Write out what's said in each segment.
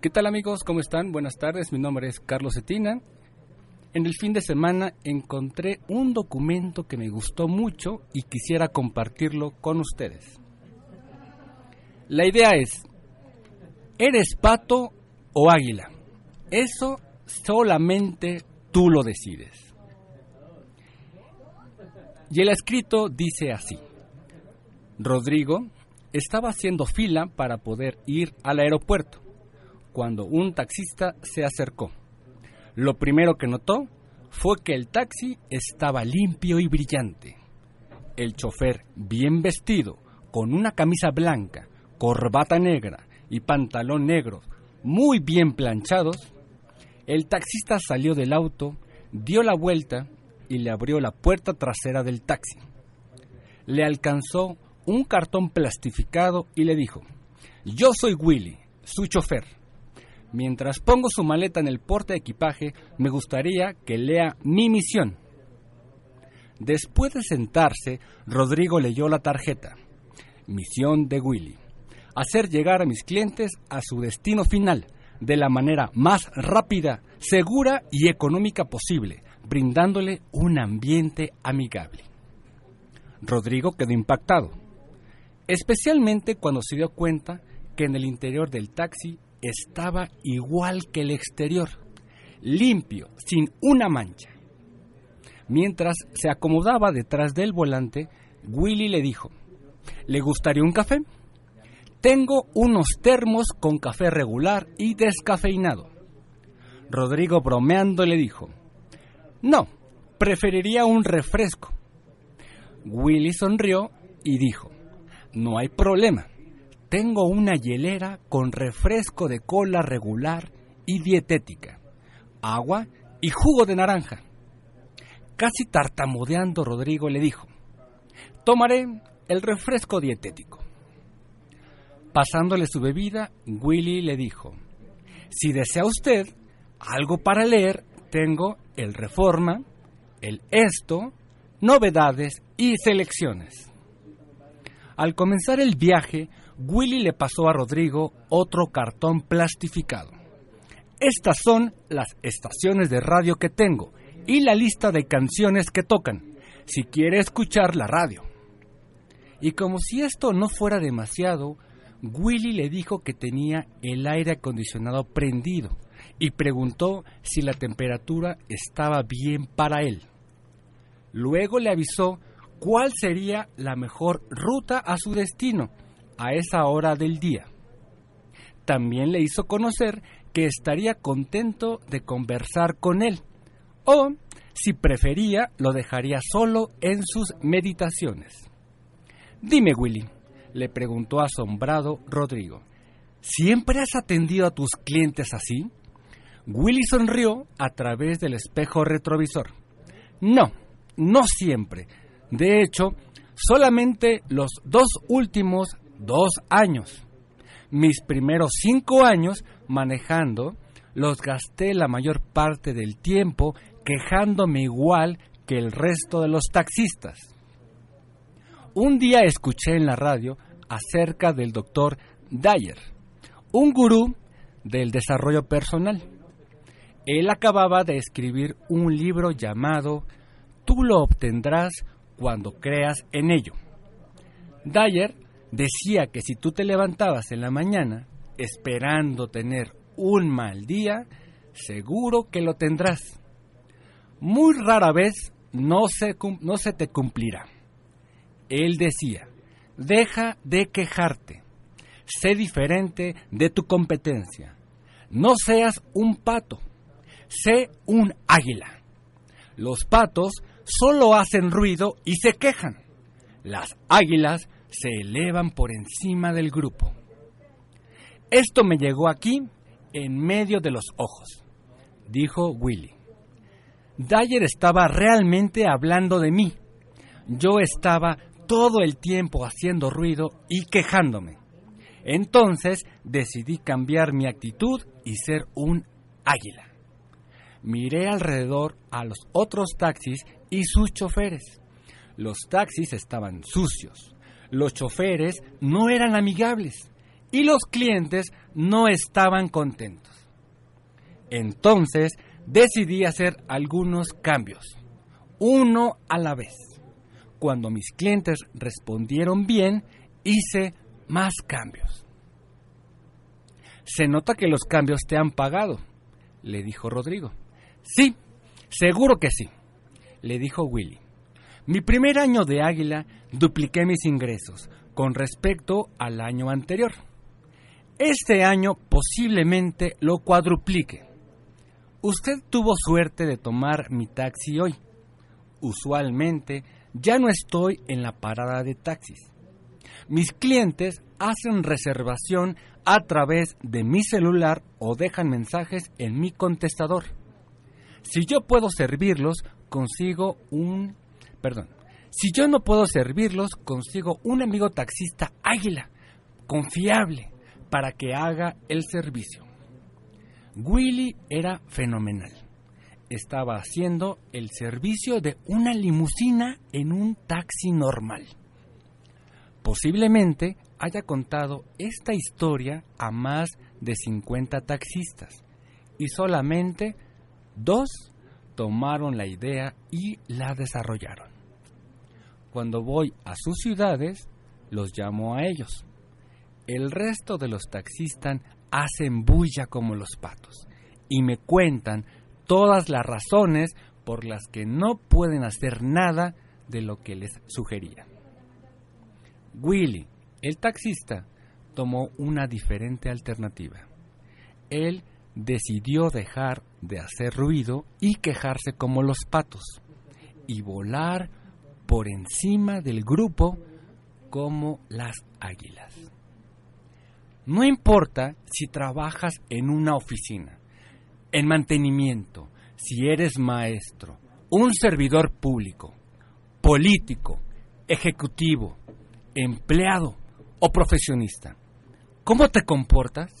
¿Qué tal amigos? ¿Cómo están? Buenas tardes, mi nombre es Carlos Cetina. En el fin de semana encontré un documento que me gustó mucho y quisiera compartirlo con ustedes. La idea es, ¿eres pato o águila? Eso solamente tú lo decides. Y el escrito dice así, Rodrigo estaba haciendo fila para poder ir al aeropuerto cuando un taxista se acercó. Lo primero que notó fue que el taxi estaba limpio y brillante. El chofer, bien vestido, con una camisa blanca, corbata negra y pantalón negro, muy bien planchados, el taxista salió del auto, dio la vuelta y le abrió la puerta trasera del taxi. Le alcanzó un cartón plastificado y le dijo, yo soy Willy, su chofer. Mientras pongo su maleta en el porte de equipaje, me gustaría que lea mi misión. Después de sentarse, Rodrigo leyó la tarjeta. Misión de Willy. Hacer llegar a mis clientes a su destino final de la manera más rápida, segura y económica posible, brindándole un ambiente amigable. Rodrigo quedó impactado, especialmente cuando se dio cuenta que en el interior del taxi estaba igual que el exterior, limpio, sin una mancha. Mientras se acomodaba detrás del volante, Willy le dijo, ¿le gustaría un café? Tengo unos termos con café regular y descafeinado. Rodrigo bromeando le dijo, no, preferiría un refresco. Willy sonrió y dijo, no hay problema tengo una hielera con refresco de cola regular y dietética, agua y jugo de naranja. Casi tartamudeando, Rodrigo le dijo, tomaré el refresco dietético. Pasándole su bebida, Willy le dijo, si desea usted algo para leer, tengo el Reforma, el Esto, novedades y selecciones. Al comenzar el viaje, Willy le pasó a Rodrigo otro cartón plastificado. Estas son las estaciones de radio que tengo y la lista de canciones que tocan, si quiere escuchar la radio. Y como si esto no fuera demasiado, Willy le dijo que tenía el aire acondicionado prendido y preguntó si la temperatura estaba bien para él. Luego le avisó cuál sería la mejor ruta a su destino a esa hora del día. También le hizo conocer que estaría contento de conversar con él, o, si prefería, lo dejaría solo en sus meditaciones. Dime, Willy, le preguntó asombrado Rodrigo, ¿siempre has atendido a tus clientes así? Willy sonrió a través del espejo retrovisor. No, no siempre. De hecho, solamente los dos últimos dos años. Mis primeros cinco años manejando los gasté la mayor parte del tiempo quejándome igual que el resto de los taxistas. Un día escuché en la radio acerca del doctor Dyer, un gurú del desarrollo personal. Él acababa de escribir un libro llamado Tú lo obtendrás cuando creas en ello. Dyer decía que si tú te levantabas en la mañana esperando tener un mal día, seguro que lo tendrás. Muy rara vez no se, no se te cumplirá. Él decía, deja de quejarte, sé diferente de tu competencia, no seas un pato, sé un águila. Los patos solo hacen ruido y se quejan. Las águilas se elevan por encima del grupo. Esto me llegó aquí en medio de los ojos, dijo Willy. Dyer estaba realmente hablando de mí. Yo estaba todo el tiempo haciendo ruido y quejándome. Entonces decidí cambiar mi actitud y ser un águila. Miré alrededor a los otros taxis y sus choferes. Los taxis estaban sucios, los choferes no eran amigables y los clientes no estaban contentos. Entonces decidí hacer algunos cambios, uno a la vez. Cuando mis clientes respondieron bien, hice más cambios. Se nota que los cambios te han pagado, le dijo Rodrigo. Sí, seguro que sí, le dijo Willy. Mi primer año de Águila dupliqué mis ingresos con respecto al año anterior. Este año posiblemente lo cuadruplique. Usted tuvo suerte de tomar mi taxi hoy. Usualmente ya no estoy en la parada de taxis. Mis clientes hacen reservación a través de mi celular o dejan mensajes en mi contestador. Si yo puedo servirlos, consigo un... Perdón. Si yo no puedo servirlos, consigo un amigo taxista águila, confiable, para que haga el servicio. Willy era fenomenal. Estaba haciendo el servicio de una limusina en un taxi normal. Posiblemente haya contado esta historia a más de 50 taxistas y solamente dos tomaron la idea y la desarrollaron. Cuando voy a sus ciudades, los llamo a ellos. El resto de los taxistas hacen bulla como los patos y me cuentan todas las razones por las que no pueden hacer nada de lo que les sugería. Willy, el taxista, tomó una diferente alternativa. Él decidió dejar de hacer ruido y quejarse como los patos y volar por encima del grupo como las águilas. No importa si trabajas en una oficina, en mantenimiento, si eres maestro, un servidor público, político, ejecutivo, empleado o profesionista. ¿Cómo te comportas?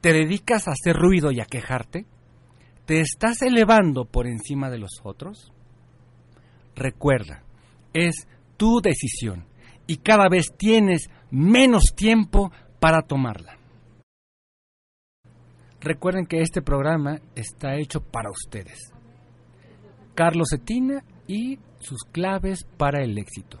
¿Te dedicas a hacer ruido y a quejarte? ¿Te estás elevando por encima de los otros? Recuerda, es tu decisión y cada vez tienes menos tiempo para tomarla. Recuerden que este programa está hecho para ustedes. Carlos Etina y sus claves para el éxito.